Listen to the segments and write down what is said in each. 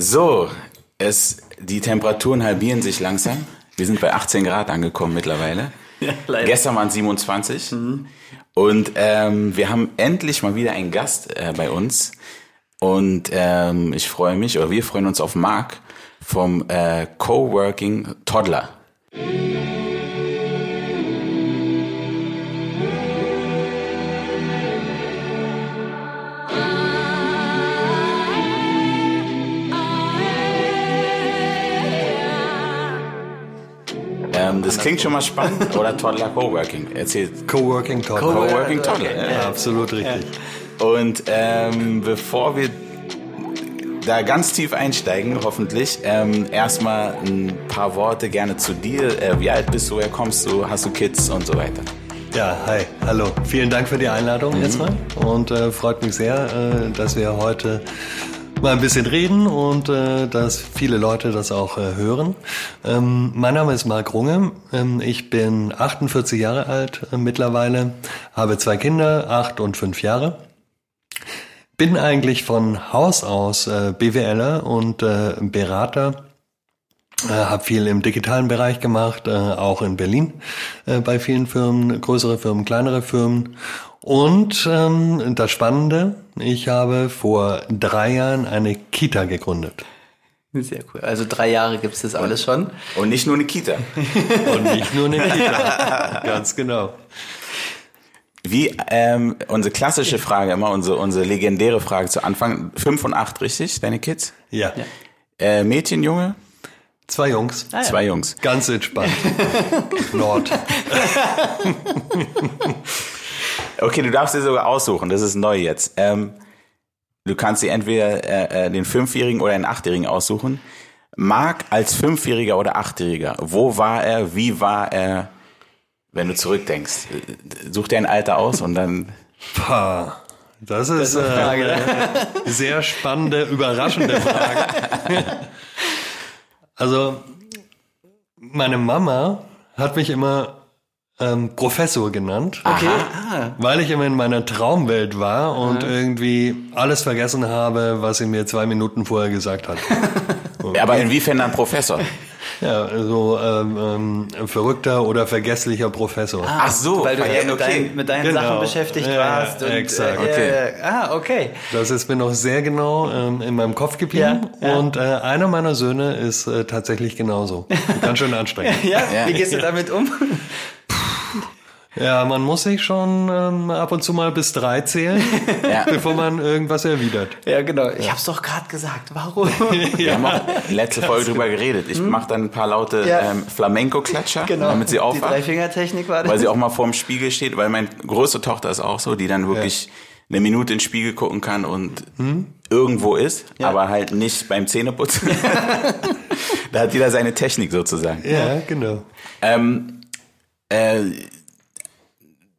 So, es, die Temperaturen halbieren sich langsam. Wir sind bei 18 Grad angekommen mittlerweile. Ja, leider. Gestern waren es 27. Und ähm, wir haben endlich mal wieder einen Gast äh, bei uns. Und ähm, ich freue mich, oder wir freuen uns auf Marc vom äh, Coworking Toddler. Ähm, das klingt schon mal spannend. Oder Toddler Coworking. Erzähl. Coworking Toddler. Coworking Toddler. Ja. Ja, absolut richtig. Und ähm, bevor wir da ganz tief einsteigen, hoffentlich, ähm, erstmal ein paar Worte gerne zu dir. Äh, wie alt bist du, woher kommst du, hast du Kids und so weiter. Ja, hi, hallo. Vielen Dank für die Einladung erstmal und äh, freut mich sehr, äh, dass wir heute mal ein bisschen reden und äh, dass viele Leute das auch äh, hören. Ähm, mein Name ist Marc Runge. Ähm, ich bin 48 Jahre alt äh, mittlerweile, habe zwei Kinder, acht und fünf Jahre. Bin eigentlich von Haus aus äh, BWLer und äh, Berater. Äh, habe viel im digitalen Bereich gemacht, äh, auch in Berlin äh, bei vielen Firmen, größere Firmen, kleinere Firmen. Und ähm, das Spannende, ich habe vor drei Jahren eine Kita gegründet. Sehr cool. Also drei Jahre gibt es das alles schon. Und nicht nur eine Kita. Und nicht nur eine Kita. Ganz genau. Wie ähm, unsere klassische Frage immer, unsere, unsere legendäre Frage zu Anfang. Fünf und acht, richtig, deine Kids? Ja. Äh, Mädchen, Junge? Zwei Jungs. Ah, ja. Zwei Jungs. Ganz entspannt. Nord. Okay, du darfst dir sogar aussuchen, das ist neu jetzt. Ähm, du kannst dir entweder äh, äh, den Fünfjährigen oder den Achtjährigen aussuchen. Marc als Fünfjähriger oder Achtjähriger, wo war er, wie war er, wenn du zurückdenkst? Äh, Such dir ein Alter aus und dann... Pah. Das ist äh, eine sehr spannende, überraschende Frage. Also, meine Mama hat mich immer ähm, Professor genannt, Okay. Ah. weil ich immer in meiner Traumwelt war und irgendwie alles vergessen habe, was sie mir zwei Minuten vorher gesagt hat. Ja, aber inwiefern dann Professor? Ja, so ähm, ähm, verrückter oder vergesslicher Professor. Ach so, weil du ja, eher mit, okay. dein, mit deinen Genau. Sachen beschäftigt Ja, warst. Und, exakt. Äh, Okay. äh, ah, okay. Das ist mir noch sehr genau ähm, in meinem Kopf geblieben. Ja, ja. Und äh, einer meiner Söhne ist äh, tatsächlich genauso. Ganz schön anstrengend. Ja, Ja. wie gehst du damit um? Ja, man muss sich schon ähm, ab und zu mal bis drei zählen, Ja. bevor man irgendwas erwidert. Ja, genau. Ich hab's doch gerade gesagt. Warum? Wir haben auch letzte Folge drüber geredet. Ich mache dann ein paar laute Ja. ähm, Flamenco-Klatscher, genau. damit sie Die aufwacht. Dreifingertechnik war das. weil sie auch mal vorm Spiegel steht, weil meine große Tochter ist auch so, die dann wirklich eine Minute in den Spiegel gucken kann und irgendwo ist, aber halt nicht beim Zähneputzen. da hat jeder seine Technik sozusagen. Ja, genau. Ähm, äh,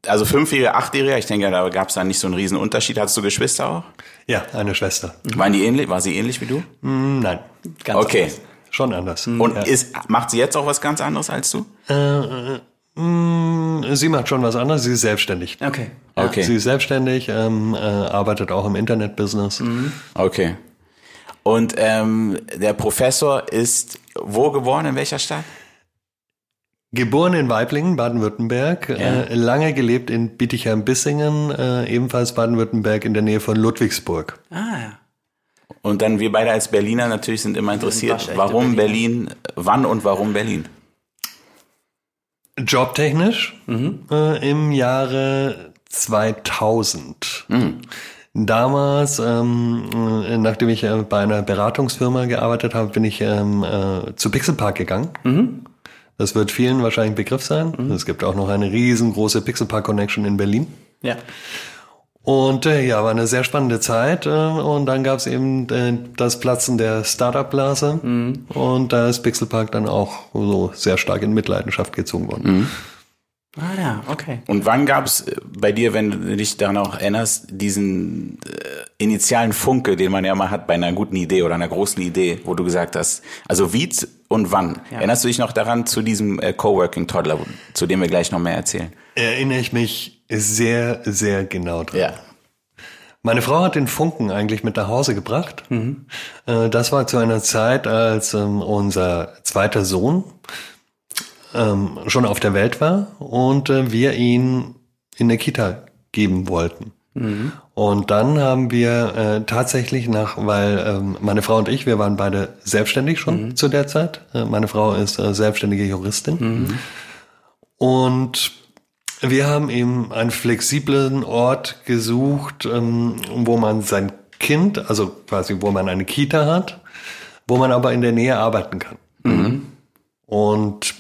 also Fünfjähriger, Achtjähriger, ich denke, da gab es dann nicht so einen riesen Unterschied. Hattest du Geschwister auch? Ja, eine Schwester. Waren die ähnlich? War sie ähnlich wie du? Hm, nein, Ganz Okay. anders. schon anders. Und ja. ist, macht sie jetzt auch was ganz anderes als du? Hm, sie macht schon was anderes, sie ist selbstständig. Okay. Okay. Sie ist selbstständig, ähm, äh, arbeitet auch im Internetbusiness. Okay. Und ähm, der Professor ist wo geboren, in welcher Stadt? Geboren in Weiblingen, Baden-Württemberg, äh, lange gelebt in Bietigheim-Bissingen, äh, ebenfalls Baden-Württemberg in der Nähe von Ludwigsburg. Ah, ja. Und dann wir beide als Berliner natürlich sind immer interessiert, waschechte warum. Berlin, wann und warum Berlin? Jobtechnisch äh, im Jahre 2000. Damals, ähm, äh, nachdem ich äh, bei einer Beratungsfirma gearbeitet habe, bin ich ähm, äh, zu Pixelpark gegangen. Das wird vielen wahrscheinlich ein Begriff sein. Es gibt auch noch eine riesengroße Pixelpark Connection in Berlin. Ja. Und äh, ja, war eine sehr spannende Zeit. Äh, und dann gab es eben äh, das Platzen der Startup-Blase. Und da ist Pixelpark dann auch so sehr stark in Mitleidenschaft gezogen worden. Ah, ja, okay. Und wann gab es bei dir, wenn du dich daran auch erinnerst, diesen äh, initialen Funke, den man ja mal hat bei einer guten Idee oder einer großen Idee, wo du gesagt hast, also wie und wann? Ja. Erinnerst du dich noch daran zu diesem äh, Coworking Toddler, zu dem wir gleich noch mehr erzählen? Erinnere ich mich sehr, sehr genau dran. Ja. Meine Frau hat den Funken eigentlich mit nach Hause gebracht. Mhm. Das war zu einer Zeit, als ähm, unser zweiter Sohn ähm, schon auf der Welt war und äh, wir ihn in der Kita geben wollten. Mhm. Und dann haben wir äh, tatsächlich nach, weil ähm, meine Frau und ich, wir waren beide selbstständig schon mhm. zu der Zeit. Äh, meine Frau ist äh, selbstständige Juristin. Mhm. Und wir haben eben einen flexiblen Ort gesucht, ähm, wo man sein Kind, also quasi wo man eine Kita hat, wo man aber in der Nähe arbeiten kann. Mhm. Und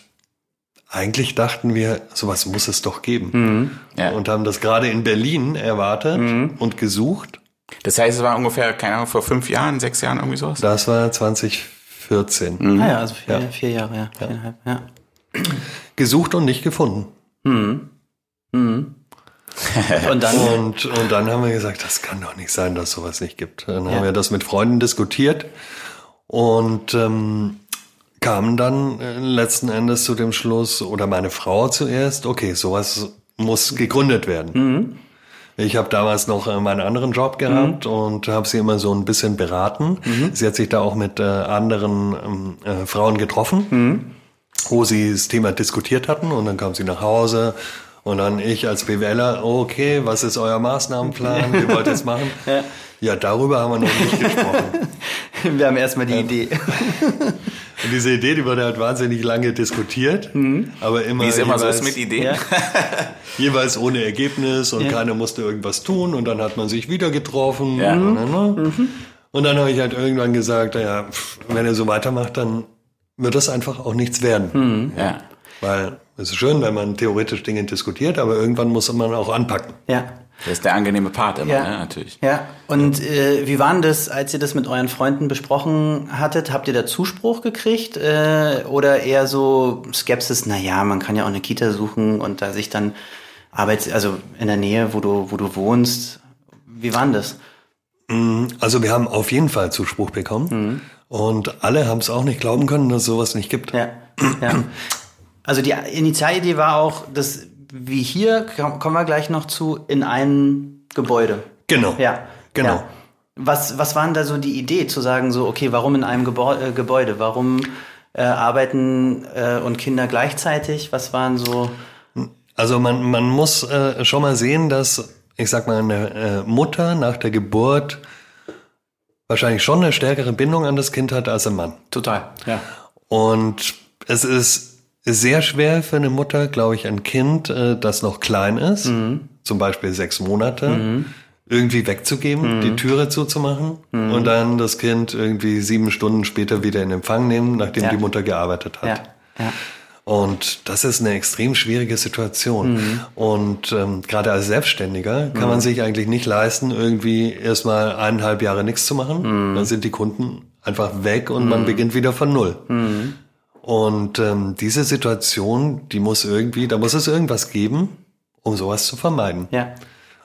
eigentlich dachten wir, sowas muss es doch geben. Mhm. Ja. Und haben das gerade in Berlin erwartet mhm. und gesucht. Das heißt, es war ungefähr, keine Ahnung, vor fünf Jahren, sechs Jahren irgendwie sowas? Das war 2014. Mhm. Ah ja, also vier, ja. vier Jahre, ja. Viereinhalb, ja. Gesucht und nicht gefunden. Mhm. Mhm. und, dann, und, und dann haben wir gesagt, das kann doch nicht sein, dass sowas nicht gibt. Dann ja. haben wir das mit Freunden diskutiert und ähm, kamen dann äh, letzten Endes zu dem Schluss, oder meine Frau zuerst, okay, sowas muss gegründet werden. Mhm. Ich habe damals noch äh, meinen anderen Job gehabt mhm. und habe sie immer so ein bisschen beraten. Mhm. Sie hat sich da auch mit äh, anderen ähm, äh, Frauen getroffen, mhm. wo sie das Thema diskutiert hatten und dann kam sie nach Hause und dann ich als BWLer, okay, was ist euer Maßnahmenplan? Wie wollt ihr es machen? ja. ja, darüber haben wir noch nicht gesprochen. Wir haben erstmal die Idee. Und diese Idee, die wurde halt wahnsinnig lange diskutiert, mhm. aber immer. Wie es immer so ist mit Ideen. Ja. jeweils ohne Ergebnis und ja. keiner musste irgendwas tun und dann hat man sich wieder getroffen. Ja. Und, dann, ne? mhm. und dann habe ich halt irgendwann gesagt, ja, wenn er so weitermacht, dann wird das einfach auch nichts werden. Mhm. Ja. Weil es ist schön, wenn man theoretisch Dinge diskutiert, aber irgendwann muss man auch anpacken. Ja. Das ist der angenehme Part immer, ja, ne, natürlich. Ja, und äh, wie war denn das, als ihr das mit euren Freunden besprochen hattet? Habt ihr da Zuspruch gekriegt äh, oder eher so Skepsis, na ja, man kann ja auch eine Kita suchen und da sich dann Arbeits-, also in der Nähe, wo du, wo du wohnst. Wie war denn das? Mm, also wir haben auf jeden Fall Zuspruch bekommen mhm. und alle haben es auch nicht glauben können, dass es sowas nicht gibt. Ja, ja. Also die Initialidee war auch, dass wie hier, kommen wir gleich noch zu, in ein Gebäude. Genau. Ja. Genau. Ja. Was, was waren da so die Idee, zu sagen, so, okay, warum in einem äh, Gebäude? Warum äh, arbeiten äh, und Kinder gleichzeitig? Was waren so. Also man, man muss äh, schon mal sehen, dass, ich sag mal, eine äh, Mutter nach der Geburt wahrscheinlich schon eine stärkere Bindung an das Kind hat als ein Mann. Total, ja. Und es ist sehr schwer für eine Mutter, glaube ich, ein Kind, äh, das noch klein ist, mhm. zum Beispiel sechs Monate, mhm. irgendwie wegzugeben, mhm. die Türe zuzumachen mhm. und dann das Kind irgendwie sieben Stunden später wieder in Empfang nehmen, nachdem ja. die Mutter gearbeitet hat. Ja. Ja. Und das ist eine extrem schwierige Situation. Mhm. Und ähm, gerade als Selbstständiger kann man mhm. sich eigentlich nicht leisten, irgendwie erstmal eineinhalb Jahre nichts zu machen. Dann sind die Kunden einfach weg und man beginnt wieder von null. Und ähm, diese Situation, die muss irgendwie, da muss es irgendwas geben, um sowas zu vermeiden. Ja.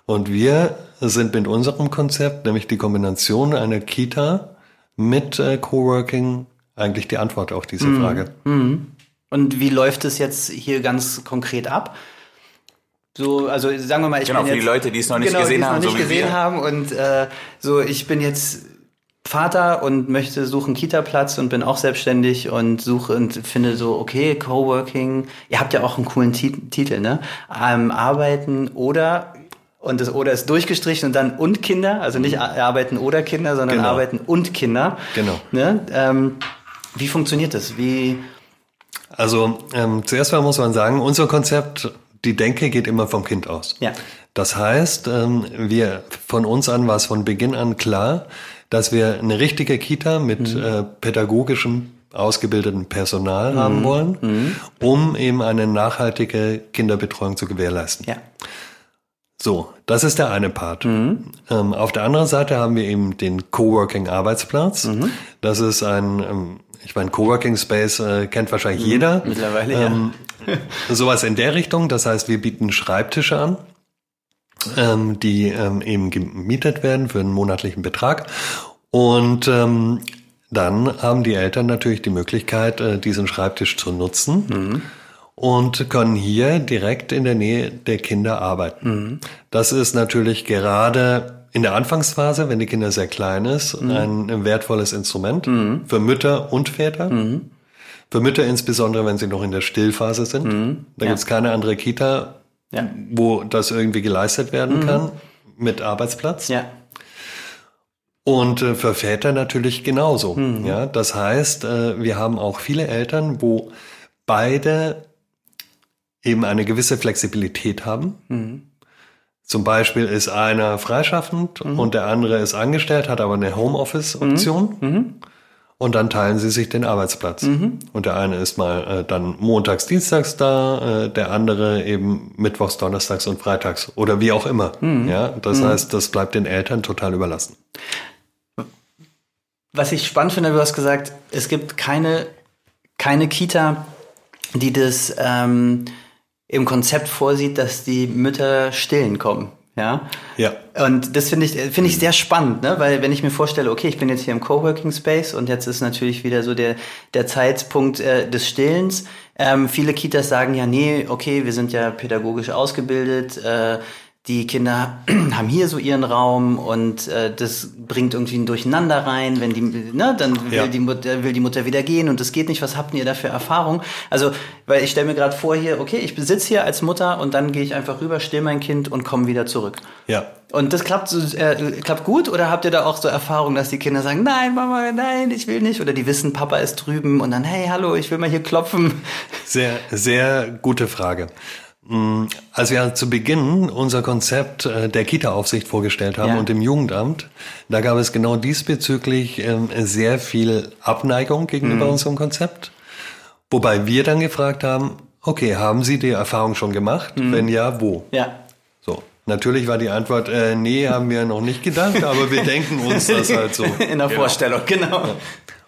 Und wir sind mit unserem Konzept, nämlich die Kombination einer Kita mit äh, Coworking, eigentlich die Antwort auf diese mhm. Frage. Mhm. Und wie läuft es jetzt hier ganz konkret ab? So, also sagen wir mal, ich genau, bin für die Leute, die es noch nicht genau, gesehen die es haben, noch nicht so gesehen haben und äh, so, ich bin jetzt Vater und möchte suchen Kita-Platz und bin auch selbstständig und suche und finde so, okay, Coworking, ihr habt ja auch einen coolen Titel, ne? Ähm, arbeiten oder und das oder ist durchgestrichen und dann und Kinder, also nicht arbeiten oder Kinder, sondern genau. arbeiten und Kinder. Genau. Ne? Ähm, wie funktioniert das? Wie also ähm, zuerst mal muss man sagen, unser Konzept, die Denke geht immer vom Kind aus. Ja. Das heißt, ähm, wir von uns an war es von Beginn an klar, dass wir eine richtige Kita mit mhm. äh, pädagogischem ausgebildeten Personal mhm. haben wollen, mhm. um eben eine nachhaltige Kinderbetreuung zu gewährleisten. Ja. So, das ist der eine Part. Mhm. Ähm, auf der anderen Seite haben wir eben den Coworking-Arbeitsplatz. Mhm. Das ist ein, ähm, ich meine, Coworking Space äh, kennt wahrscheinlich mhm. jeder. Mittlerweile, ähm, ja. sowas in der Richtung. Das heißt, wir bieten Schreibtische an ähm, die ähm, eben gemietet werden für einen monatlichen Betrag. Und ähm, dann haben die Eltern natürlich die Möglichkeit, äh, diesen Schreibtisch zu nutzen. Mhm. Und können hier direkt in der Nähe der Kinder arbeiten. Mhm. Das ist natürlich gerade in der Anfangsphase, wenn die Kinder sehr klein ist, Mhm. ein wertvolles Instrument für Mütter und Väter. Mhm. Für Mütter insbesondere, wenn sie noch in der Stillphase sind. Da Mhm. Ja. gibt's keine andere Kita, Ja. wo das irgendwie geleistet werden kann mit Arbeitsplatz. Ja. Und äh, für Väter natürlich genauso. Mhm. Ja, das heißt, äh, wir haben auch viele Eltern, wo beide eben eine gewisse Flexibilität haben. Mhm. Zum Beispiel ist einer freischaffend und der andere ist angestellt, hat aber eine Homeoffice-Option. Mhm. Und dann teilen sie sich den Arbeitsplatz. Und der eine ist mal äh, dann montags, dienstags da, äh, der andere eben mittwochs, donnerstags und freitags oder wie auch immer. Mhm. Ja, das heißt, das bleibt den Eltern total überlassen. Was ich spannend finde, du hast gesagt, es gibt keine, keine Kita, die das ähm, im Konzept vorsieht, dass die Mütter stillen kommen. Ja. Ja. Und das finde ich, finde ich sehr spannend, ne? weil wenn ich mir vorstelle, okay, ich bin jetzt hier im Coworking Space und jetzt ist natürlich wieder so der, der Zeitpunkt äh, des Stillens. Ähm, viele Kitas sagen ja, nee, okay, wir sind ja pädagogisch ausgebildet, äh, die Kinder haben hier so ihren Raum und äh, das bringt irgendwie ein Durcheinander rein, wenn die, ne, dann will, Ja. die Mutter, will die Mutter wieder gehen und das geht nicht. Was habt ihr da für Erfahrung? Also, weil ich stelle mir gerade vor hier, okay, ich sitze hier als Mutter und dann gehe ich einfach rüber, still mein Kind und komme wieder zurück. Ja. Und das klappt, äh, klappt gut oder habt ihr da auch so Erfahrungen, dass die Kinder sagen, nein, Mama, nein, ich will nicht? Oder die wissen, Papa ist drüben und dann, hey, hallo, ich will mal hier klopfen. Sehr, sehr gute Frage. Mm, Als wir zu Beginn unser Konzept äh, der Kita-Aufsicht vorgestellt haben Ja. und im Jugendamt, da gab es genau diesbezüglich ähm, sehr viel Abneigung gegenüber unserem Konzept. Wobei wir dann gefragt haben, okay, haben Sie die Erfahrung schon gemacht? Wenn ja, wo? Ja. So. Natürlich war die Antwort, äh, nee, haben wir noch nicht gedacht, aber wir denken uns das halt so. In der Genau. Vorstellung, genau.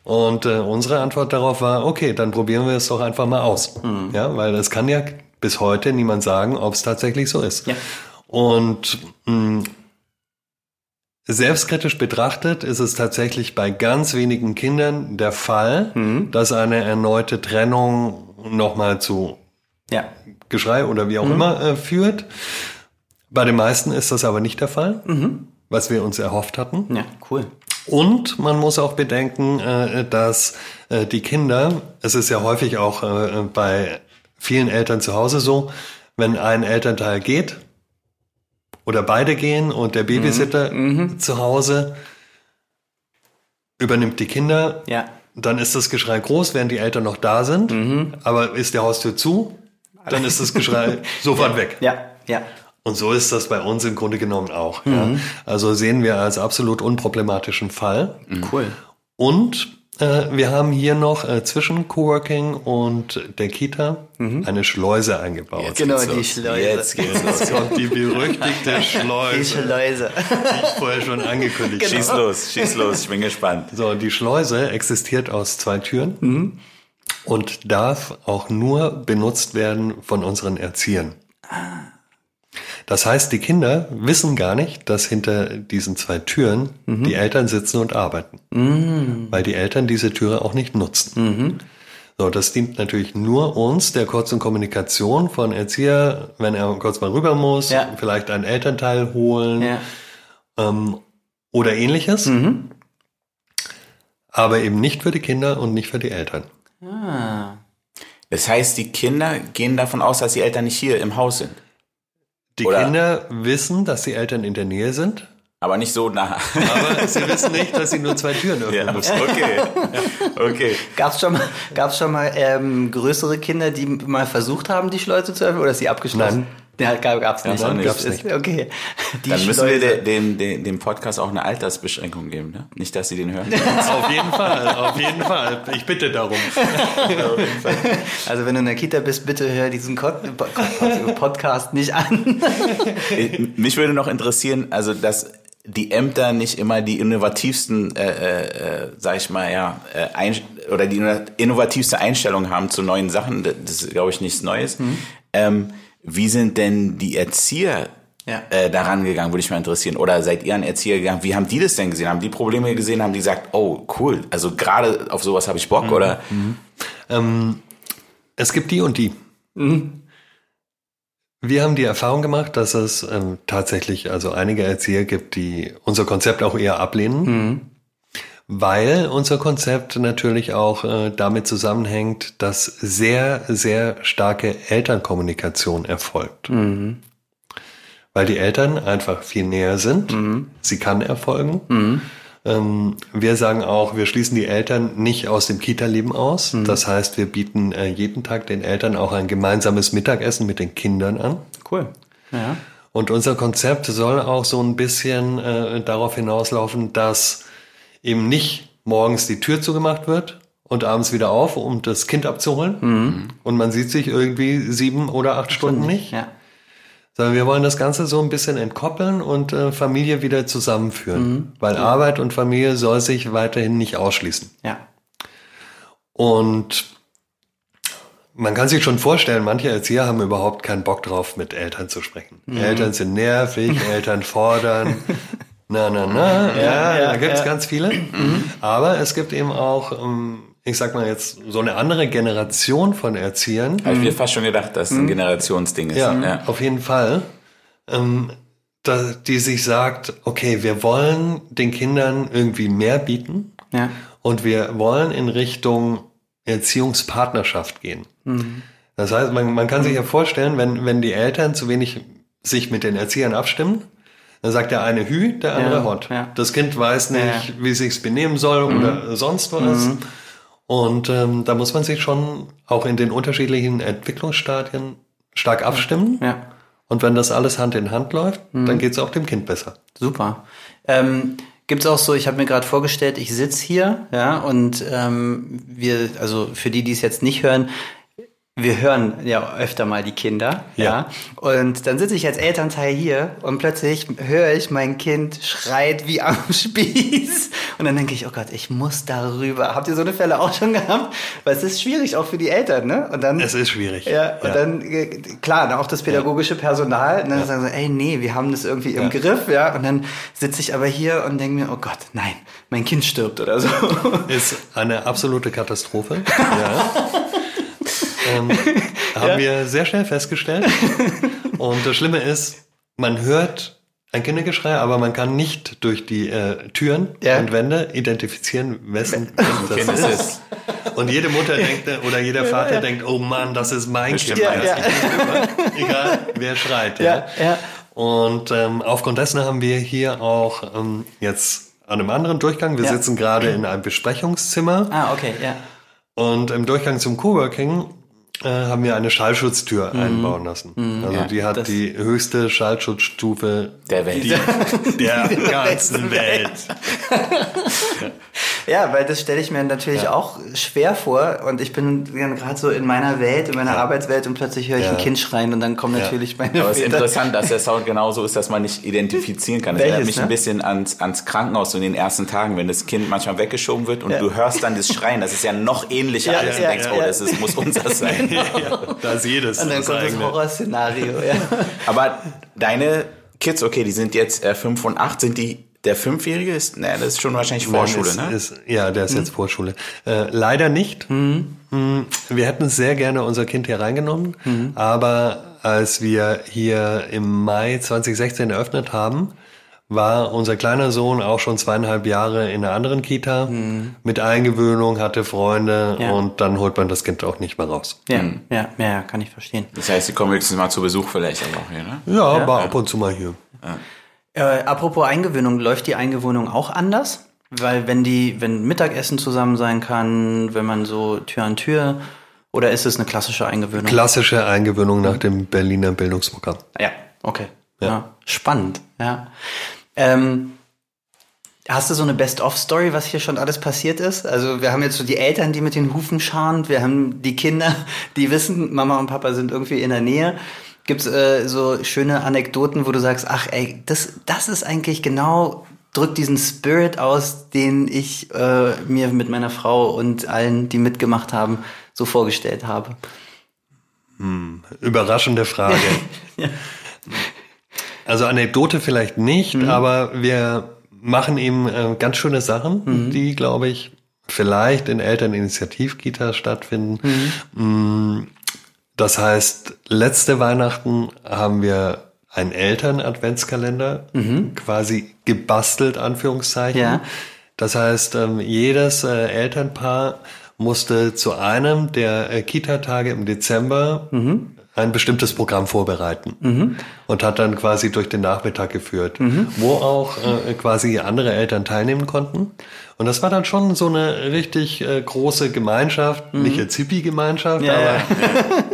Und äh, unsere Antwort darauf war, okay, dann probieren wir es doch einfach mal aus. Mhm. Ja, weil es kann ja bis heute niemand sagen, ob es tatsächlich so ist. Ja. Und mh, selbstkritisch betrachtet ist es tatsächlich bei ganz wenigen Kindern der Fall, Mhm. dass eine erneute Trennung nochmal zu Ja. Geschrei oder Mhm. wie auch immer äh, führt. Bei den meisten ist das aber nicht der Fall, Mhm. was wir uns erhofft hatten. Ja, cool. Und man muss auch bedenken, äh, dass äh, die Kinder, es ist ja häufig auch äh, bei vielen Eltern zu Hause so, wenn ein Elternteil geht oder beide gehen und der Babysitter zu Hause übernimmt die Kinder, Ja. dann ist das Geschrei groß, während die Eltern noch da sind. Aber ist die Haustür zu, dann ist das Geschrei sofort weg. Ja, ja. Und so ist das bei uns im Grunde genommen auch. Ja. Also sehen wir als absolut unproblematischen Fall. Cool. Und wir haben hier noch äh, zwischen Coworking und der Kita eine Schleuse eingebaut. Jetzt Genau, die los. Schleuse. Jetzt geht's los. Jetzt kommt die berüchtigte Die Schleuse, Schleuse. die ich vorher schon angekündigt habe. Schieß los, schieß los, ich bin gespannt. So, die Schleuse existiert aus zwei Türen und darf auch nur benutzt werden von unseren Erziehern. Das heißt, die Kinder wissen gar nicht, dass hinter diesen zwei Türen die Eltern sitzen und arbeiten, weil die Eltern diese Türe auch nicht nutzen. So, das dient natürlich nur uns, der kurzen Kommunikation von Erzieher, wenn er kurz mal rüber muss, Ja. vielleicht einen Elternteil holen Ja. ähm, oder ähnliches. Aber eben nicht für die Kinder und nicht für die Eltern. Ah. Das heißt, die Kinder gehen davon aus, dass die Eltern nicht hier im Haus sind. Die Oder- Kinder wissen, dass die Eltern in der Nähe sind, Aber nicht so nah. aber sie wissen nicht, dass sie nur zwei Türen öffnen ja, müssen. okay. Okay. Gab's schon mal, gab's schon mal ähm, größere Kinder, die mal versucht haben, die Schleuse zu öffnen oder ist sie abgeschlossen? Nein. Ja, gab, gab's nicht. ne? gab's Ist- nicht. Okay. Die Dann müssen wir Schleuse. de- dem, dem, dem Podcast auch eine Altersbeschränkung geben, ne? Nicht, dass sie den hören. Auf jeden Fall, auf jeden Fall. Ich bitte darum. Also wenn du in der Kita bist, bitte hör diesen Podcast nicht an. Ich- Mich würde noch interessieren, also dass die Ämter nicht immer die innovativsten, äh, äh, äh, sag ich mal, ja, äh, ein, oder die innovativste Einstellung haben zu neuen Sachen. Das ist, glaube ich, nichts Neues. Ähm, wie sind denn die Erzieher Ja. äh, daran gegangen, würde ich mal interessieren. Oder seid ihr an Erzieher gegangen? Wie haben die das denn gesehen? Haben die Probleme gesehen? Haben die gesagt, oh, cool, also gerade auf sowas habe ich Bock? Oder Ähm, es gibt die und die. wir haben die Erfahrung gemacht, dass es ähm, tatsächlich also einige Erzieher gibt, die unser Konzept auch eher ablehnen, mhm. Weil unser Konzept natürlich auch äh, damit zusammenhängt, dass sehr, sehr starke Elternkommunikation erfolgt. Mhm. Weil die Eltern einfach viel näher sind. Mhm. Sie kann erfolgen. Mhm. Ähm, wir sagen auch, wir schließen die Eltern nicht aus dem Kita-Leben aus. Mhm. Das heißt, wir bieten äh, jeden Tag den Eltern auch ein gemeinsames Mittagessen mit den Kindern an. Cool. Ja. Und unser Konzept soll auch so ein bisschen äh, darauf hinauslaufen, dass eben nicht morgens die Tür zugemacht wird und abends wieder auf, um das Kind abzuholen. Mhm. Und man sieht sich irgendwie sieben oder acht Stunden nicht. Ja sondern wir wollen das Ganze so ein bisschen entkoppeln und äh, Familie wieder zusammenführen. Mhm. Weil ja. Arbeit und Familie soll sich weiterhin nicht ausschließen. Ja. Und man kann sich schon vorstellen, manche Erzieher haben überhaupt keinen Bock drauf, mit Eltern zu sprechen. Mhm. Eltern sind nervig, Eltern fordern. Na, na, na. Ja, ja, ja da gibt's ja. ganz viele. Mhm. Aber es gibt eben auch ähm, ich sag mal jetzt, so eine andere Generation von Erziehern. Habe ich mir fast schon gedacht, dass es ein mhm. Generationsding ist. Ja, ja. auf jeden Fall. Ähm, da, die sich sagt, okay, wir wollen den Kindern irgendwie mehr bieten. Ja. Und wir wollen in Richtung Erziehungspartnerschaft gehen. Mhm. Das heißt, man, man kann sich ja vorstellen, wenn, wenn die Eltern zu wenig sich mit den Erziehern abstimmen, dann sagt der eine Hü, der andere ja, Hot. Ja. Das Kind weiß nicht, ja. wie sich's benehmen soll mhm. oder sonst was. Mhm. Und ähm, da muss man sich schon auch in den unterschiedlichen Entwicklungsstadien stark abstimmen. Ja. Und wenn das alles Hand in Hand läuft, mhm. dann geht es auch dem Kind besser. Super. Ähm, Gibt es auch so, ich habe mir gerade vorgestellt, ich sitz hier, ja, und ähm, wir, also für die, die es jetzt nicht hören, wir hören ja öfter mal die Kinder, ja. ja. Und dann sitze ich als Elternteil hier und plötzlich höre ich, mein Kind schreit wie am Spieß. Und dann denke ich, oh Gott, ich muss darüber. Habt ihr so eine Fälle auch schon gehabt? Weil es ist schwierig, auch für die Eltern, ne? Und dann. Es ist schwierig. Ja, und ja. dann, äh, klar, auch das pädagogische Personal, und dann ja. sagen sie, ey, nee, wir haben das irgendwie im Griff, ja. Und dann sitze ich aber hier und denke mir, oh Gott, nein, mein Kind stirbt oder so. Ist eine absolute Katastrophe. ja. Ähm, haben ja. wir sehr schnell festgestellt. Und das Schlimme ist, man hört ein Kindergeschrei, aber man kann nicht durch die äh, Türen ja. und Wände identifizieren, wessen Kind das ist. Und jede Mutter denkt oder jeder Vater ja, denkt, oh Mann, das ist mein Kind. Ja, Egal, wer schreit. Ja. Ja. Und ähm, aufgrund dessen haben wir hier auch ähm, jetzt an einem anderen Durchgang. Wir sitzen gerade in einem Besprechungszimmer. Ah, okay, ja. Und im Durchgang zum Coworking haben wir eine Schallschutztür mhm. einbauen lassen. Mhm, also ja, die hat die höchste Schallschutzstufe der Welt. Die, der ganzen Welt. ja. weil das stelle ich mir natürlich ja. auch schwer vor und ich bin gerade so in meiner Welt, in meiner ja. Arbeitswelt und plötzlich höre ich ein Kind schreien und dann kommt natürlich meine Aber es ist interessant, dass der Sound genauso ist, dass man nicht identifizieren kann. Das Welches, erinnert mich ne? ein bisschen ans, ans Krankenhaus so in den ersten Tagen, wenn das Kind manchmal weggeschoben wird und du hörst dann das Schreien, das ist ja noch ähnlicher. Ja, du denkst, oh, das ist, muss unser sein. ja, da ist jedes. Und dann kommt das Horrorszenario, ja. Aber deine Kids, okay, die sind jetzt äh, fünf und acht, sind die der Fünfjährige ist, ne, das ist schon wahrscheinlich Vorschule, ist, ne? Ist, ja, der ist hm. jetzt Vorschule. Äh, leider nicht. Mhm. Wir hätten sehr gerne unser Kind hier reingenommen, mhm. aber als wir hier im Mai 2016 eröffnet haben, war unser kleiner Sohn auch schon zweieinhalb Jahre in einer anderen Kita mhm. mit Eingewöhnung, hatte Freunde ja. und dann holt man das Kind auch nicht mehr raus. Ja, mhm. ja, ja, kann ich verstehen. Das heißt, Sie kommen höchstens mal zu Besuch vielleicht auch hier, ne? Ja, ja. war ab und zu mal hier. Ja. Äh, apropos Eingewöhnung, läuft die Eingewöhnung auch anders? Weil wenn die, wenn Mittagessen zusammen sein kann, wenn man so Tür an Tür oder ist es eine klassische Eingewöhnung? Klassische Eingewöhnung nach dem Berliner Bildungsprogramm. Ja, okay. Ja. ja. Spannend, ja. Ähm, Hast du so eine Best-of-Story, was hier schon alles passiert ist? Also wir haben jetzt so die Eltern, die mit den Hufen scharen, wir haben die Kinder, die wissen, Mama und Papa sind irgendwie in der Nähe. Gibt es äh, so schöne Anekdoten, wo du sagst, ach ey, das, das ist eigentlich genau, drückt diesen Spirit aus, den ich äh, mir mit meiner Frau und allen, die mitgemacht haben, so vorgestellt habe? Hm, überraschende Frage. ja. Also Anekdote vielleicht nicht, mhm. aber wir machen eben äh, ganz schöne Sachen, mhm. die, glaube ich, vielleicht in Elterninitiativkitas stattfinden. Mhm. Das heißt, letzte Weihnachten haben wir einen Eltern-Adventskalender quasi gebastelt, Anführungszeichen. Ja. Das heißt, ähm, jedes äh, Elternpaar musste zu einem der äh, Kita-Tage im Dezember ein bestimmtes Programm vorbereiten und hat dann quasi durch den Nachmittag geführt, wo auch äh, quasi andere Eltern teilnehmen konnten. Und das war dann schon so eine richtig große Gemeinschaft, nicht jetzt Hippie-Gemeinschaft, Ja, aber ja.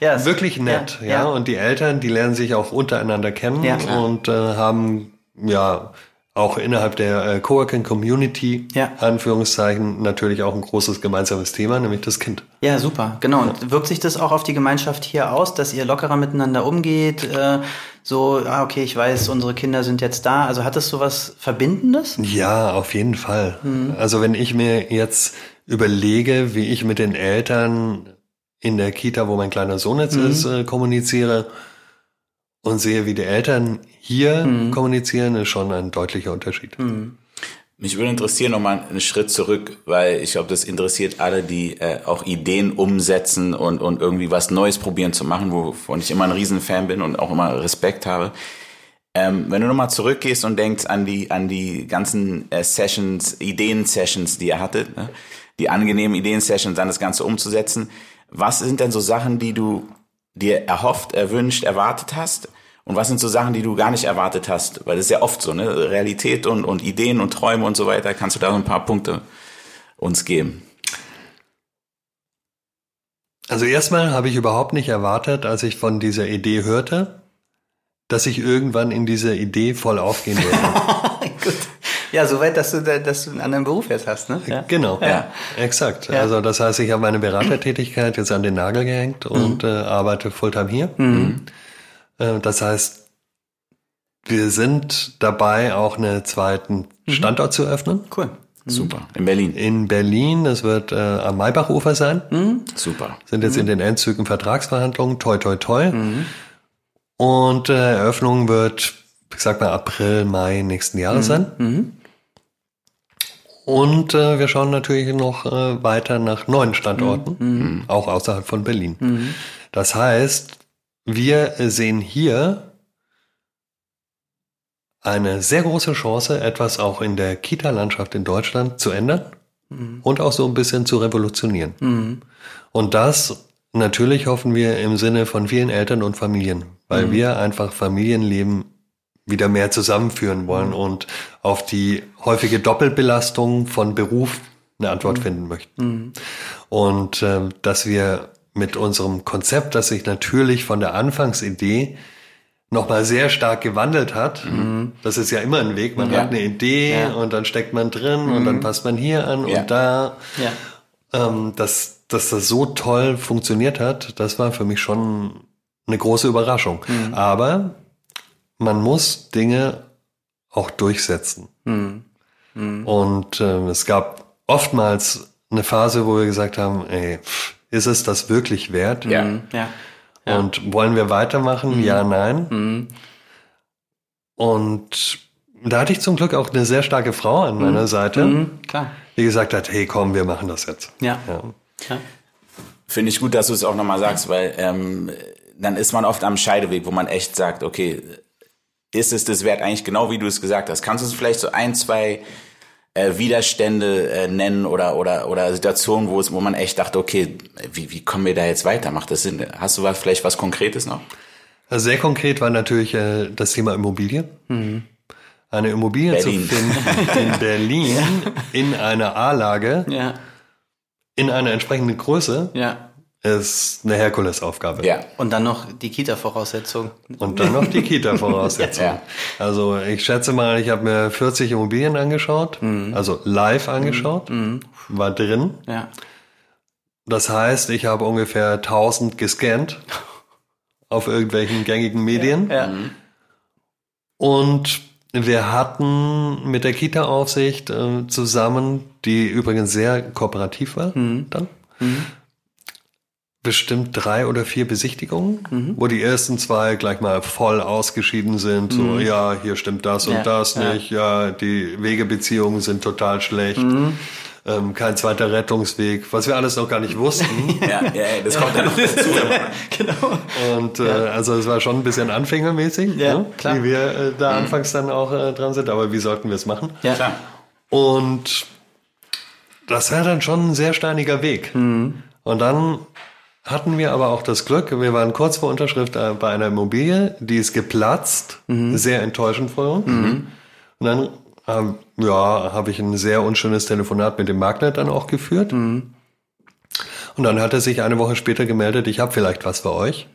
ja, wirklich nett, ja, Ja, ja. Und die Eltern, die lernen sich auch untereinander kennen Ja, und äh, haben ja auch innerhalb der äh, Coworking Community, Ja. Anführungszeichen, natürlich auch ein großes gemeinsames Thema, nämlich das Kind. Ja, super, genau. Und wirkt sich das auch auf die Gemeinschaft hier aus, dass ihr lockerer miteinander umgeht? Äh, so, ah, okay, ich weiß, unsere Kinder sind jetzt da. Also hat das so was Verbindendes? Ja, auf jeden Fall. Also wenn ich mir jetzt überlege, wie ich mit den Eltern in der Kita, wo mein kleiner Sohn jetzt ist, äh, kommuniziere und sehe, wie die Eltern hier kommunizieren, ist schon ein deutlicher Unterschied. Mich würde interessieren, nochmal einen Schritt zurück, weil ich glaube, das interessiert alle, die äh, auch Ideen umsetzen und, und irgendwie was Neues probieren zu machen, wovon ich immer ein Riesenfan bin und auch immer Respekt habe. Ähm, wenn du nochmal zurückgehst und denkst an die, an die ganzen äh, Sessions, Ideen-Sessions, die ihr hattet, ne? die angenehmen Ideen-Sessions, dann das Ganze umzusetzen, was sind denn so Sachen, die du dir erhofft, erwünscht, erwartet hast? Und was sind so Sachen, die du gar nicht erwartet hast? Weil das ist ja oft so, ne? Realität und, und Ideen und Träume und so weiter. Kannst du da so ein paar Punkte uns geben? Also erstmal habe ich überhaupt nicht erwartet, als ich von dieser Idee hörte, dass ich irgendwann in dieser Idee voll aufgehen würde. Gut. Ja, soweit, dass du, da- dass du einen anderen Beruf jetzt hast, ne? Ja. Genau, Ja. exakt. Ja. Also das heißt, ich habe meine Beratertätigkeit jetzt an den Nagel gehängt und Mhm. äh, arbeite Fulltime hier. Äh, das heißt, wir sind dabei, auch einen zweiten Mhm. Standort zu öffnen. Cool. Super. In Berlin. In Berlin, das wird äh, am Maybachufer sein. Mhm. Super. Sind jetzt in den Endzügen Vertragsverhandlungen. Toi, toi, toi. Mhm. Und äh, Eröffnung wird, ich sag mal, April, Mai nächsten Jahres sein. Mhm. Und äh, wir schauen natürlich noch äh, weiter nach neuen Standorten, Mhm. auch außerhalb von Berlin. Das heißt, wir sehen hier eine sehr große Chance, etwas auch in der Kita-Landschaft in Deutschland zu ändern und auch so ein bisschen zu revolutionieren. Mhm. Und das natürlich hoffen wir im Sinne von vielen Eltern und Familien, weil wir einfach Familienleben wieder mehr zusammenführen wollen und auf die häufige Doppelbelastung von Beruf eine Antwort finden möchten. Und ähm, dass wir mit unserem Konzept, das sich natürlich von der Anfangsidee nochmal sehr stark gewandelt hat. Das ist ja immer ein Weg. Man Ja. hat eine Idee Ja. und dann steckt man drin und dann passt man hier an Ja. und da ähm, dass, dass das so toll funktioniert hat, das war für mich schon eine große Überraschung. Aber man muss Dinge auch durchsetzen. Und ähm, es gab oftmals eine Phase, wo wir gesagt haben, ey, ist es das wirklich wert? Ja. Mhm. Ja. Und wollen wir weitermachen? Ja, nein. Mhm. Und da hatte ich zum Glück auch eine sehr starke Frau an meiner Seite, Mhm. Klar. die gesagt hat, hey, komm, wir machen das jetzt. Ja. Ja. ja. Finde ich gut, dass du es auch nochmal sagst, weil ähm, dann ist man oft am Scheideweg, wo man echt sagt, okay, ist es das wert eigentlich genau wie du es gesagt hast? Kannst du uns vielleicht so ein, zwei äh, Widerstände äh, nennen oder oder oder Situationen, wo es, wo man echt dachte, okay, wie, wie kommen wir da jetzt weiter? Macht das Sinn? Hast du was, vielleicht was Konkretes noch? Also Sehr konkret war natürlich äh, das Thema Immobilie. Eine Immobilie Berlin. zu finden in Berlin in einer A-Lage, Ja. in einer entsprechenden Größe, Ja. Ist eine Herkulesaufgabe. Ja. Und dann noch die Kita-Voraussetzung. Und dann noch die Kita-Voraussetzung. Ja. Also ich schätze mal, ich habe mir 40 Immobilien angeschaut, also live angeschaut, war drin. Ja. Das heißt, ich habe ungefähr 1000 gescannt auf irgendwelchen gängigen Medien. Ja. Und wir hatten mit der Kita-Aufsicht äh, zusammen, die übrigens sehr kooperativ war, dann bestimmt drei oder vier Besichtigungen, wo die ersten zwei gleich mal voll ausgeschieden sind. So, ja, hier stimmt das und Ja, das ja. nicht. Ja, die Wegebeziehungen sind total schlecht. ähm, kein zweiter Rettungsweg, was wir alles noch gar nicht wussten. Ja, ja, ja, das kommt dann noch dazu. genau. Und äh, also es war schon ein bisschen anfängermäßig, Ja, ne? klar. wie wir äh, da anfangs dann auch äh, dran sind, aber wie sollten wir es machen? Ja. Klar. Und das war dann schon ein sehr steiniger Weg. Und dann hatten wir aber auch das Glück, wir waren kurz vor Unterschrift äh, bei einer Immobilie, die ist geplatzt, sehr enttäuschend für uns. Und dann ähm, ja, habe ich ein sehr unschönes Telefonat mit dem Makler dann auch geführt. Und dann hat er sich eine Woche später gemeldet, ich habe vielleicht was für euch.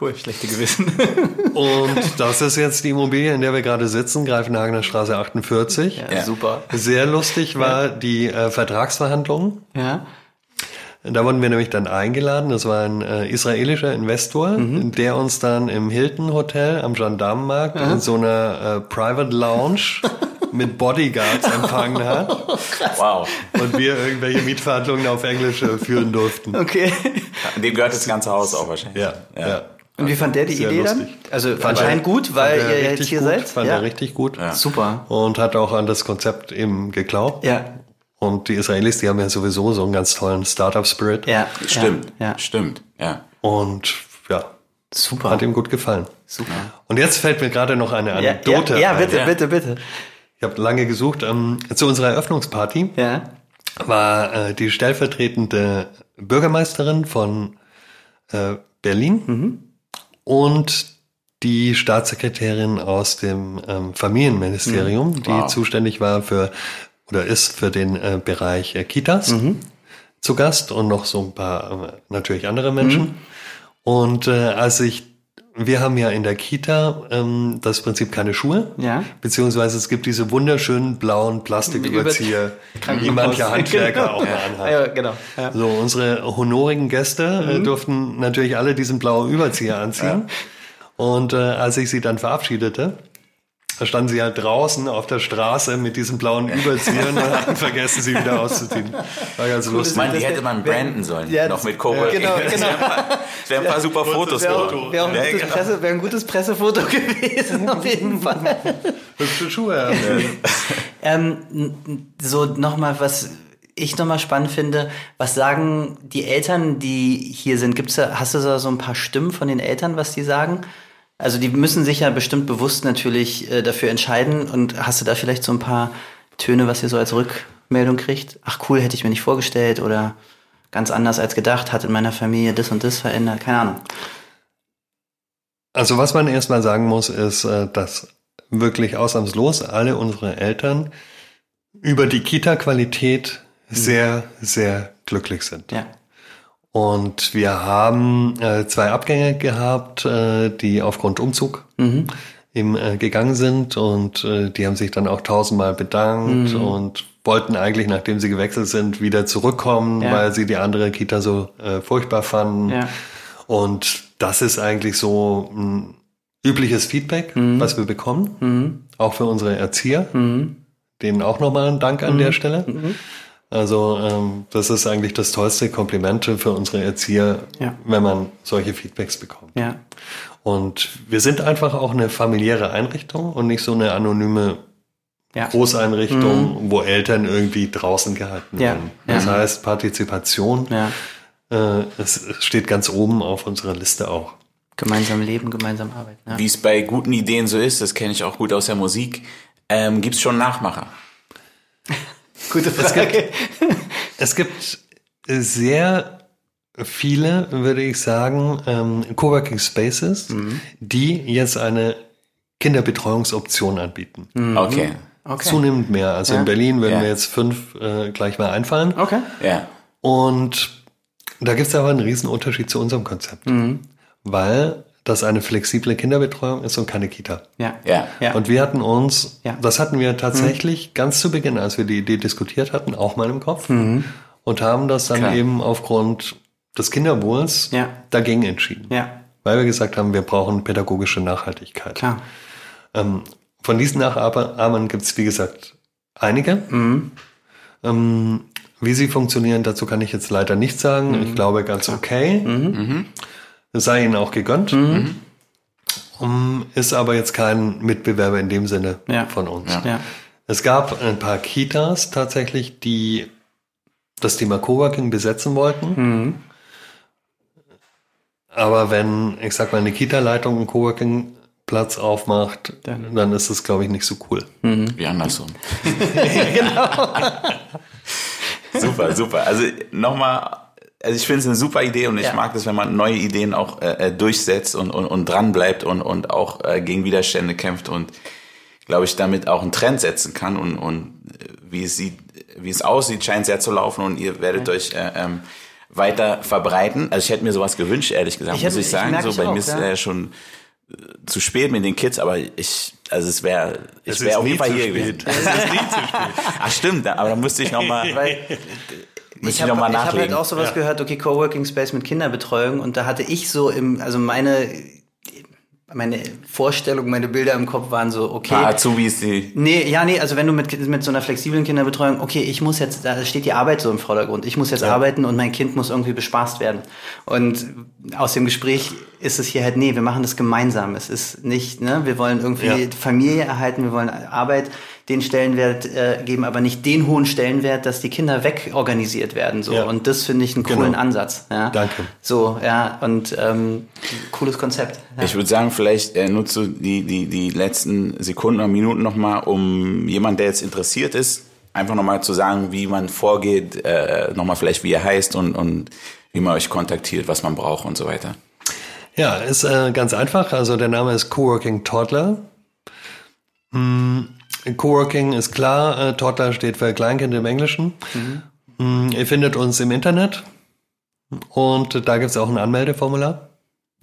Cool, schlechte Gewissen. Und das ist jetzt die Immobilie, in der wir gerade sitzen, Greifenhagener Straße 48. Ja, super. Sehr lustig war die äh, Vertragsverhandlung. Ja. Da wurden wir nämlich dann eingeladen. Das war ein äh, israelischer Investor, der uns dann im Hilton Hotel am Gendarmenmarkt in so einer äh, Private Lounge mit Bodyguards empfangen hat Wow. und wir irgendwelche Mietverhandlungen auf Englisch äh, führen durften. Okay. Dem gehört das ganze Haus auch wahrscheinlich. Ja, ja. Und wie fand der die Sehr Idee lustig. dann? Also Fand anscheinend er- gut, weil fand er ihr jetzt hier gut, seid. Fand ja. er richtig gut. Super. Und hat auch an das Konzept eben geglaubt. Ja. Und die Israelis, die haben ja sowieso so einen ganz tollen Startup-Spirit. Ja. Stimmt. Ja. ja. Stimmt. Ja. Und ja, Super. hat ihm gut gefallen. Super. Und jetzt fällt mir gerade noch eine Ja, Anekdote ja, ja, ein. bitte, Ja. bitte, bitte. Ich habe lange gesucht. Ähm, zu unserer Eröffnungsparty Ja. war äh, die stellvertretende Bürgermeisterin von äh, Berlin Mhm. und die Staatssekretärin aus dem ähm, Familienministerium, die Wow. zuständig war für oder ist für den äh, Bereich äh, Kitas Mhm. zu Gast und noch so ein paar äh, natürlich andere Menschen. Mhm. Und äh, als ich wir haben ja in der Kita ähm, das Prinzip keine Schuhe. Ja. Beziehungsweise es gibt diese wunderschönen blauen Plastiküberzieher, die manche Handwerker auch mal anhaben. Ja, genau. Ja. So, unsere honorigen Gäste Mhm. äh, durften natürlich alle diesen blauen Überzieher anziehen. Und äh, als ich sie dann verabschiedete, da standen sie halt draußen auf der Straße mit diesem blauen Überzieher und hatten vergessen, sie wieder auszuziehen. War ganz Ich lustig. meine, die hätte man branden sollen. Ja, noch das- mit Coworking. genau, genau. Es wären ein paar super Fotos Wäre geworden. auch, wär ein genau. Presse, wär ein gutes Pressefoto gewesen, auf jeden Fall. Hübsche Schuhe. haben. Ähm, so nochmal, was ich nochmal spannend finde, was sagen die Eltern, die hier sind? Gibt's da, hast du da so ein paar Stimmen von den Eltern, was die sagen? Also die müssen sich ja bestimmt bewusst natürlich äh, dafür entscheiden und hast du da vielleicht so ein paar Töne, was ihr so als Rückmeldung kriegt? Ach cool, hätte ich mir nicht vorgestellt oder ganz anders als gedacht, hat in meiner Familie das und das verändert, keine Ahnung. Also was man erstmal sagen muss, ist, äh, dass wirklich ausnahmslos alle unsere Eltern über die Kita-Qualität sehr, sehr glücklich sind. Ja. Und wir haben äh, zwei Abgänge gehabt, äh, die aufgrund Umzug eben äh, gegangen sind und äh, die haben sich dann auch tausendmal bedankt und wollten eigentlich, nachdem sie gewechselt sind, wieder zurückkommen, Ja. weil sie die andere Kita so äh, furchtbar fanden. Ja. Und das ist eigentlich so ein übliches Feedback, was wir bekommen, auch für unsere Erzieher. Denen auch nochmal ein Dank an der Stelle. Also ähm, das ist eigentlich das tollste Kompliment für unsere Erzieher, Ja. wenn man solche Feedbacks bekommt. Ja. Und wir sind einfach auch eine familiäre Einrichtung und nicht so eine anonyme Ja. Großeinrichtung, wo Eltern irgendwie draußen gehalten Ja. werden. Das Ja. heißt, Partizipation ja. äh, es steht ganz oben auf unserer Liste auch. Gemeinsam leben, gemeinsam arbeiten. Ja. Wie es bei guten Ideen so ist, das kenne ich auch gut aus der Musik, ähm, gibt es schon Nachmacher. Gute Frage. Es gibt sehr viele, würde ich sagen, ähm, Coworking Spaces, Mhm. die jetzt eine Kinderbetreuungsoption anbieten. Okay. Mhm. Okay. Zunehmend mehr. Also Ja. in Berlin würden Ja. mir jetzt fünf äh, gleich mal einfallen. Okay. Ja. Und da gibt es aber einen riesen Unterschied zu unserem Konzept. Mhm. Weil das eine flexible Kinderbetreuung ist und keine Kita. Ja. Ja. Ja. Und wir hatten uns, Ja. das hatten wir tatsächlich ganz zu Beginn, als wir die Idee diskutiert hatten, auch mal im Kopf Mhm. und haben das dann Klar. eben aufgrund des Kinderwohls Ja. dagegen entschieden. ja. Weil wir gesagt haben, wir brauchen pädagogische Nachhaltigkeit. Klar. Ähm, von diesen Nachahmern gibt es, wie gesagt, einige. Mhm. Ähm, wie sie funktionieren, dazu kann ich jetzt leider nichts sagen. Mhm. Ich glaube, ganz okay. Es sei ihnen auch gegönnt. Um, ist aber jetzt kein Mitbewerber in dem Sinne Ja. von uns. Ja. Es gab ein paar Kitas tatsächlich, die das Thema Coworking besetzen wollten. Mhm. Aber wenn, ich sag mal, eine Kita-Leitung einen Coworking-Platz aufmacht, Dann- dann ist es, glaube ich, nicht so cool. Wie andersrum. genau. super, super. Also nochmal, also ich finde es eine super Idee und ich Ja. mag das, wenn man neue Ideen auch äh, äh, durchsetzt und, und, und dran bleibt und, und auch äh, gegen Widerstände kämpft und glaube ich damit auch einen Trend setzen kann und, und äh, wie es sieht, wie es aussieht, scheint sehr zu laufen und ihr werdet euch äh, ähm, weiter verbreiten. Also ich hätte mir sowas gewünscht, ehrlich gesagt, Ich muss hätte- ich ich sagen. merk so ich bei auch, mir ist ja. äh, schon äh, zu spät mit den Kids, aber ich, also es wäre, ich Es wäre ist auf nie jeden Fall zu hier spät. gewesen. Ach stimmt, aber da müsste ich nochmal Weil ich habe hab halt auch sowas gehört, okay, Coworking Space mit Kinderbetreuung und da hatte ich so im, also meine, meine Vorstellung, meine Bilder im Kopf waren so, okay. paar Azubis, die Nee, ja, nee, also wenn du mit, mit so einer flexiblen Kinderbetreuung, okay, ich muss jetzt, da steht die Arbeit so im Vordergrund, ich muss jetzt arbeiten und mein Kind muss irgendwie bespaßt werden. Und aus dem Gespräch ist es hier halt, nee, wir machen das gemeinsam. Es ist nicht, ne, wir wollen irgendwie Ja. Familie erhalten, wir wollen Arbeit den Stellenwert äh, geben, aber nicht den hohen Stellenwert, dass die Kinder wegorganisiert werden. So. Ja. Und das finde ich einen Genau. coolen Ansatz. Ja. Danke. So, ja, und ähm, cooles Konzept. Ja. Ich würde sagen, vielleicht äh, nutzt du die, die, die letzten Sekunden oder Minuten nochmal, um jemand, der jetzt interessiert ist, einfach nochmal zu sagen, wie man vorgeht, äh, nochmal vielleicht, wie ihr heißt und, und wie man euch kontaktiert, was man braucht und so weiter. Ja, ist äh, ganz einfach. Also der Name ist Coworking Toddler. Hm, Coworking ist klar. Äh, Toddler steht für Kleinkind im Englischen. Hm, ihr findet uns im Internet und da gibt es auch ein Anmeldeformular.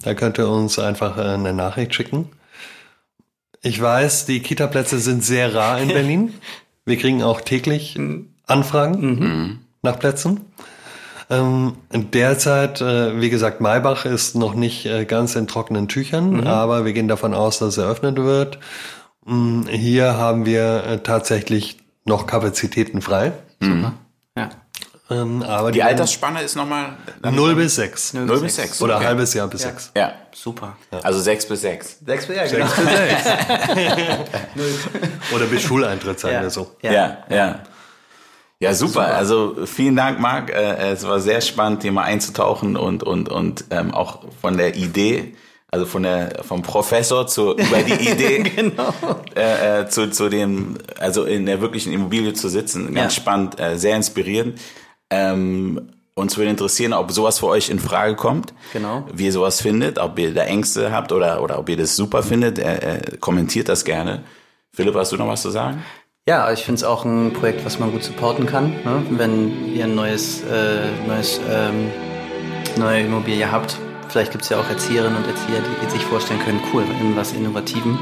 Da könnt ihr uns einfach äh, eine Nachricht schicken. Ich weiß, die Kita-Plätze sind sehr rar in Berlin. Wir kriegen auch täglich Anfragen nach Plätzen. Ähm, derzeit, äh, wie gesagt, Maybach ist noch nicht äh, ganz in trockenen Tüchern, aber wir gehen davon aus, dass es eröffnet wird. Mm, Hier haben wir äh, tatsächlich noch Kapazitäten frei. ja. Ähm, aber Die Altersspanne ist nochmal 0 bis 6. 0 bis 6. Oder okay. halbes Jahr bis 6. Ja, Super. also 6 bis 6. Sechs, ja, genau. Oder bis Schuleintritt, sagen Ja. wir so. Ja, ja. Ja, super. Also vielen Dank, Marc. Äh, es war sehr spannend, hier mal einzutauchen und und und ähm, auch von der Idee, also von der vom Professor zu über die Idee genau. äh, äh, zu zu dem, also in der wirklichen Immobilie zu sitzen. Ganz Ja. spannend, äh, sehr inspirierend. Ähm, uns würde interessieren, ob sowas für euch in Frage kommt. Genau. Wie ihr sowas findet, ob ihr da Ängste habt oder oder ob ihr das super findet. Äh, äh, kommentiert das gerne. Philipp, hast du noch was zu sagen? Ja, ich finde es auch ein Projekt, was man gut supporten kann. Ne? Wenn ihr ein neues, äh, neues ähm, neue Immobilie habt. Vielleicht gibt es ja auch Erzieherinnen und Erzieher, die sich vorstellen können, cool, irgendwas Innovativen.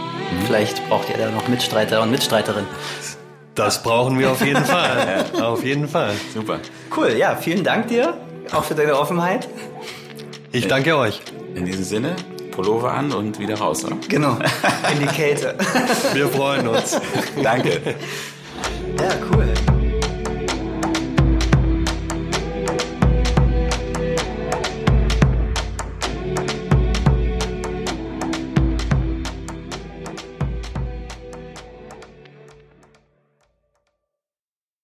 Vielleicht braucht ihr da noch Mitstreiter und Mitstreiterinnen. Das brauchen wir auf jeden Fall. auf jeden Fall. Super. Cool, ja, vielen Dank dir, auch für deine Offenheit. Ich danke euch. In diesem Sinne, Pullover an und wieder raus, oder? Genau, in die Kälte. Wir freuen uns. Danke. ja, cool.